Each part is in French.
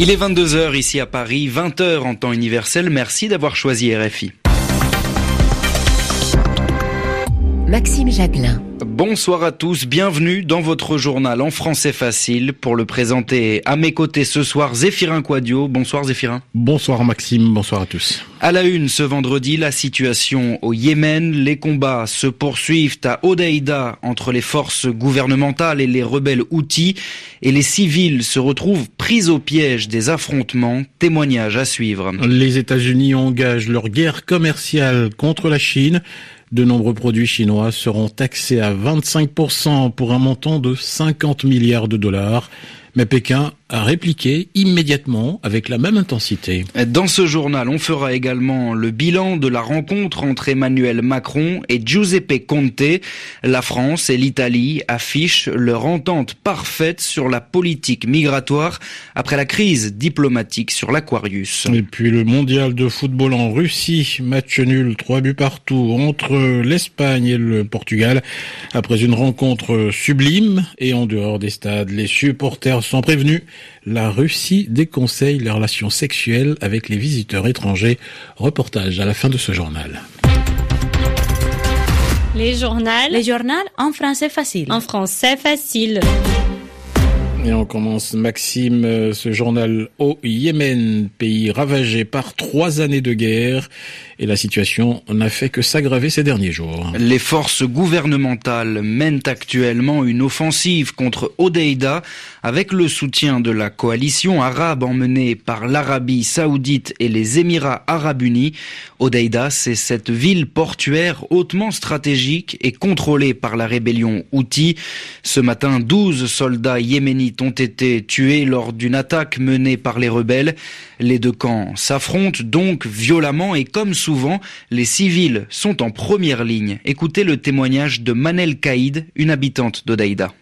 Il est 22h ici à Paris, 20h en temps universel. Merci d'avoir choisi RFI. Maxime Jacquelin. Bonsoir à tous, bienvenue dans votre journal en français facile. Pour le présenter à mes côtés ce soir, Zéphirin Quadio. Bonsoir Zéphirin. Bonsoir Maxime, bonsoir à tous. À la une ce vendredi, la situation au Yémen. Les combats se poursuivent à Odeida entre les forces gouvernementales et les rebelles Houthis et les civils se retrouvent pris au piège des affrontements. Témoignage à suivre. Les États-Unis engagent leur guerre commerciale contre la Chine. De nombreux produits chinois seront taxés à 25% pour un montant de 50 milliards de dollars. Mais Pékin a répliqué immédiatement avec la même intensité. Dans ce journal, on fera également le bilan de la rencontre entre Emmanuel Macron et Giuseppe Conte. La France et l'Italie affichent leur entente parfaite sur la politique migratoire après la crise diplomatique sur l'Aquarius. Et puis le mondial de football en Russie, match nul, trois buts partout entre l'Espagne et le Portugal. Après une rencontre sublime et en dehors des stades, les supporters sont prévenus la Russie déconseille les relations sexuelles avec les visiteurs étrangers. Reportage à la fin de ce journal. Les journaux. Les journaux en français facile. En français facile. Et on commence, Maxime, euh, ce journal au Yémen, pays ravagé par trois années de guerre et la situation n'a fait que s'aggraver ces derniers jours. Les forces gouvernementales mènent actuellement une offensive contre Odeida avec le soutien de la coalition arabe emmenée par l'Arabie saoudite et les Émirats arabes unis. Odeida, c'est cette ville portuaire hautement stratégique et contrôlée par la rébellion Houthi. Ce matin, 12 soldats yéménites ont été tués lors d'une attaque menée par les rebelles. Les deux camps s'affrontent donc violemment et comme souvent, les civils sont en première ligne. Écoutez le témoignage de Manel Kaïd, une habitante d'Odaïda.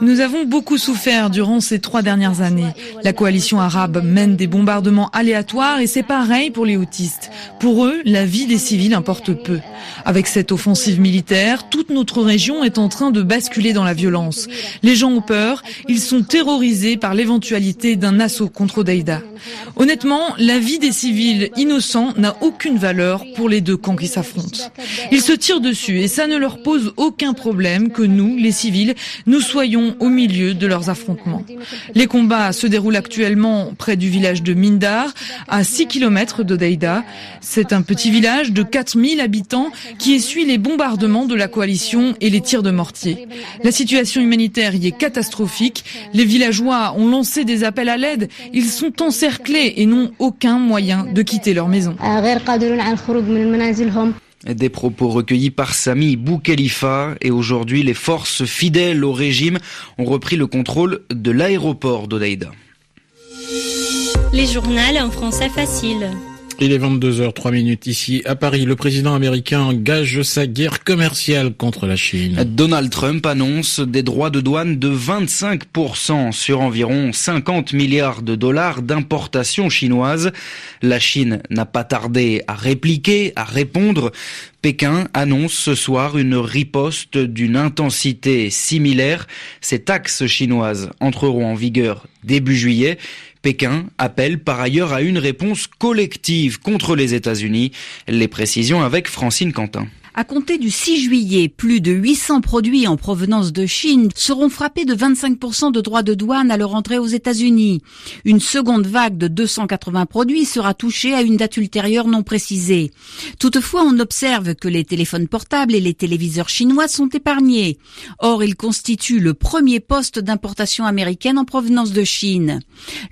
Nous avons beaucoup souffert durant ces trois dernières années. La coalition arabe mène des bombardements aléatoires et c'est pareil pour les autistes. Pour eux, la vie des civils importe peu. Avec cette offensive militaire, toute notre région est en train de basculer dans la violence. Les gens ont peur, ils sont terrorisés par l'éventualité d'un assaut contre Daïda. Honnêtement, la vie des civils innocents n'a aucune valeur pour les deux camps qui s'affrontent. Ils se tirent dessus et ça ne leur pose aucun problème que nous, les civils, nous soyons au milieu de leurs affrontements. Les combats se déroulent actuellement près du village de Mindar, à 6 km de Daïda. C'est un petit village de 4000 habitants qui essuie les bombardements de la coalition et les tirs de mortier. La situation humanitaire y est catastrophique. Les villageois ont lancé des appels à l'aide. Ils sont encerclés et n'ont aucun moyen de quitter leur maison. Des propos recueillis par Sami Boukhelifa et aujourd'hui les forces fidèles au régime ont repris le contrôle de l'aéroport d'Odeida. Les journaux en français facile. Il est 22h03 minutes ici à Paris. Le président américain engage sa guerre commerciale contre la Chine. Donald Trump annonce des droits de douane de 25% sur environ 50 milliards de dollars d'importations chinoises. La Chine n'a pas tardé à répliquer, à répondre. Pékin annonce ce soir une riposte d'une intensité similaire. Ces taxes chinoises entreront en vigueur début juillet. Pékin appelle par ailleurs à une réponse collective contre les États-Unis. Les précisions avec Francine Quentin. À compter du 6 juillet, plus de 800 produits en provenance de Chine seront frappés de 25% de droits de douane à leur entrée aux États-Unis. Une seconde vague de 280 produits sera touchée à une date ultérieure non précisée. Toutefois, on observe que les téléphones portables et les téléviseurs chinois sont épargnés. Or, ils constituent le premier poste d'importation américaine en provenance de Chine.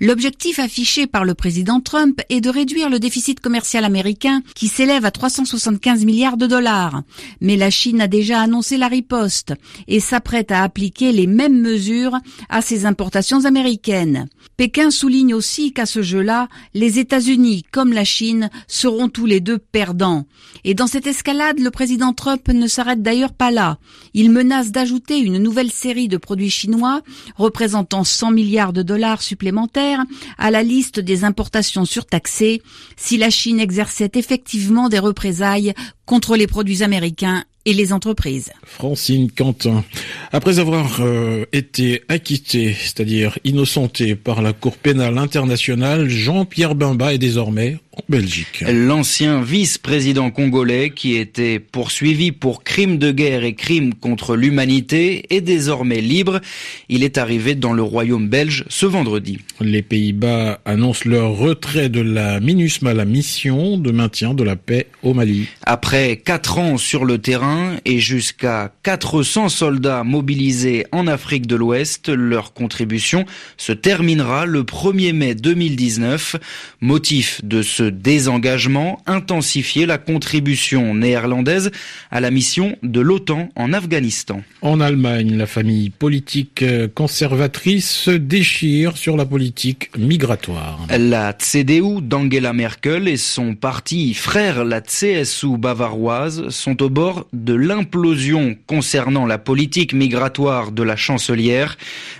L'objectif affiché par le président Trump est de réduire le déficit commercial américain qui s'élève à 375 milliards de dollars. Mais la Chine a déjà annoncé la riposte et s'apprête à appliquer les mêmes mesures à ses importations américaines. Pékin souligne aussi qu'à ce jeu-là, les États-Unis comme la Chine seront tous les deux perdants. Et dans cette escalade, le président Trump ne s'arrête d'ailleurs pas là. Il menace d'ajouter une nouvelle série de produits chinois représentant 100 milliards de dollars supplémentaires à la liste des importations surtaxées si la Chine exerçait effectivement des représailles contre les produits américains et les entreprises. Francine Quentin, après avoir euh, été acquitté, c'est-à-dire innocenté par la Cour pénale internationale, Jean-Pierre Bimba est désormais Belgique. L'ancien vice-président congolais qui était poursuivi pour crimes de guerre et crimes contre l'humanité est désormais libre. Il est arrivé dans le royaume belge ce vendredi. Les Pays-Bas annoncent leur retrait de la MINUSMA, la mission de maintien de la paix au Mali. Après quatre ans sur le terrain et jusqu'à 400 soldats mobilisés en Afrique de l'Ouest, leur contribution se terminera le 1er mai 2019. Motif de ce désengagement, intensifier la contribution néerlandaise à la mission de l'OTAN en Afghanistan. En Allemagne, la famille politique conservatrice se déchire sur la politique migratoire. La CDU d'Angela Merkel et son parti frère, la CSU bavaroise, sont au bord de l'implosion concernant la politique migratoire de la chancelière.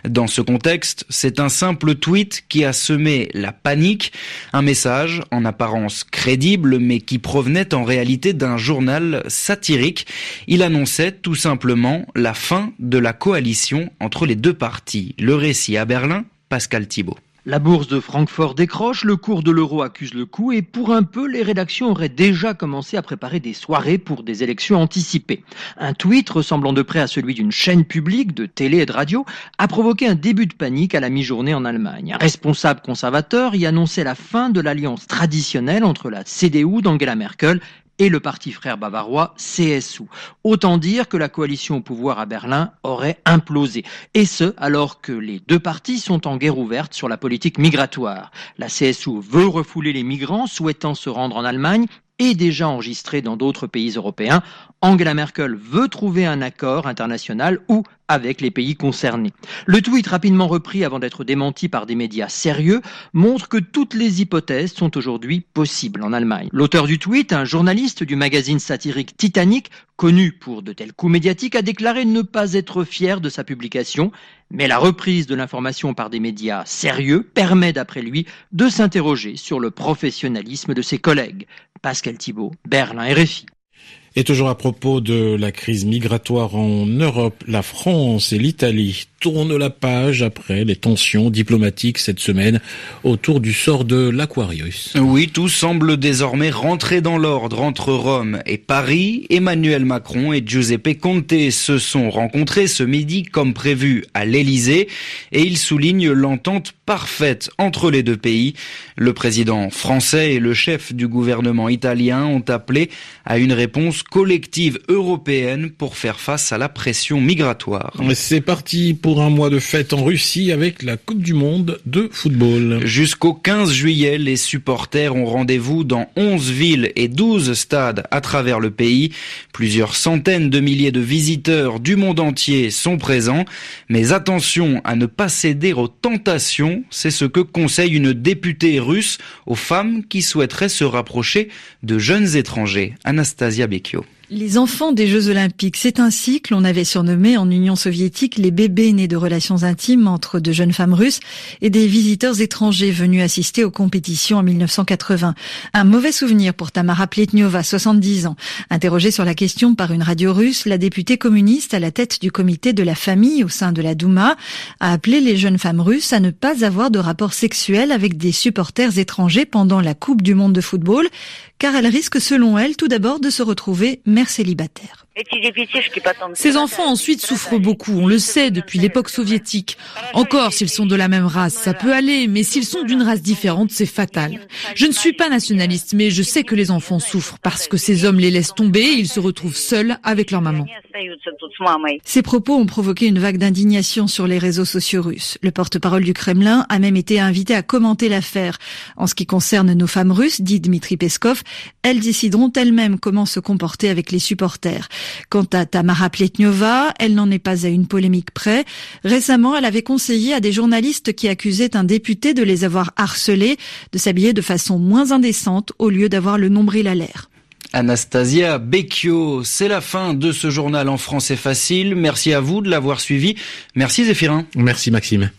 Dans ce contexte, c'est un simple tweet qui a semé la panique, un message en apparence crédible mais qui provenait en réalité d'un journal satirique. Il annonçait tout simplement la fin de la coalition entre les deux partis. Le récit à Berlin, Pascal Thibault. La bourse de Francfort décroche, le cours de l'euro accuse le coup et pour un peu, les rédactions auraient déjà commencé à préparer des soirées pour des élections anticipées. Un tweet ressemblant de près à celui d'une chaîne publique de télé et de radio a provoqué un début de panique à la mi-journée en Allemagne. Un responsable conservateur y annonçait la fin de l'alliance traditionnelle entre la CDU d'Angela Merkel et le parti frère bavarois CSU. Autant dire que la coalition au pouvoir à Berlin aurait implosé. Et ce, alors que les deux partis sont en guerre ouverte sur la politique migratoire. La CSU veut refouler les migrants souhaitant se rendre en Allemagne et déjà enregistrés dans d'autres pays européens. Angela Merkel veut trouver un accord international ou avec les pays concernés. Le tweet rapidement repris avant d'être démenti par des médias sérieux montre que toutes les hypothèses sont aujourd'hui possibles en Allemagne. L'auteur du tweet, un journaliste du magazine satirique Titanic, connu pour de tels coups médiatiques, a déclaré ne pas être fier de sa publication, mais la reprise de l'information par des médias sérieux permet d'après lui de s'interroger sur le professionnalisme de ses collègues. Pascal Thibault, Berlin RFI. Et toujours à propos de la crise migratoire en Europe, la France et l'Italie tournent la page après les tensions diplomatiques cette semaine autour du sort de l'Aquarius. Oui, tout semble désormais rentrer dans l'ordre entre Rome et Paris. Emmanuel Macron et Giuseppe Conte se sont rencontrés ce midi comme prévu à l'Elysée et ils soulignent l'entente parfaite entre les deux pays. Le président français et le chef du gouvernement italien ont appelé à une réponse collective européenne pour faire face à la pression migratoire. C'est parti pour un mois de fête en Russie avec la Coupe du Monde de football. Jusqu'au 15 juillet, les supporters ont rendez-vous dans 11 villes et 12 stades à travers le pays. Plusieurs centaines de milliers de visiteurs du monde entier sont présents. Mais attention à ne pas céder aux tentations, c'est ce que conseille une députée russe aux femmes qui souhaiteraient se rapprocher de jeunes étrangers. Anastasia Becchio. Les enfants des Jeux Olympiques, c'est ainsi que l'on avait surnommé en Union soviétique les bébés nés de relations intimes entre de jeunes femmes russes et des visiteurs étrangers venus assister aux compétitions en 1980. Un mauvais souvenir pour Tamara Pletniova, 70 ans. Interrogée sur la question par une radio russe, la députée communiste à la tête du comité de la famille au sein de la Douma a appelé les jeunes femmes russes à ne pas avoir de rapports sexuels avec des supporters étrangers pendant la Coupe du monde de football, car elles risquent selon elle tout d'abord de se retrouver mère célibataire. Ces enfants ensuite souffrent beaucoup, on le sait depuis l'époque soviétique. Encore, s'ils sont de la même race, ça peut aller, mais s'ils sont d'une race différente, c'est fatal. Je ne suis pas nationaliste, mais je sais que les enfants souffrent parce que ces hommes les laissent tomber et ils se retrouvent seuls avec leur maman. Ces propos ont provoqué une vague d'indignation sur les réseaux sociaux russes. Le porte-parole du Kremlin a même été invité à commenter l'affaire. En ce qui concerne nos femmes russes, dit Dmitri Peskov, elles décideront elles-mêmes comment se comporter avec les supporters. Quant à Tamara Pletnyova, elle n'en est pas à une polémique près. Récemment, elle avait conseillé à des journalistes qui accusaient un député de les avoir harcelés de s'habiller de façon moins indécente au lieu d'avoir le nombril à l'air. Anastasia Becchio, c'est la fin de ce journal en français facile. Merci à vous de l'avoir suivi. Merci Zéphirin. Merci Maxime.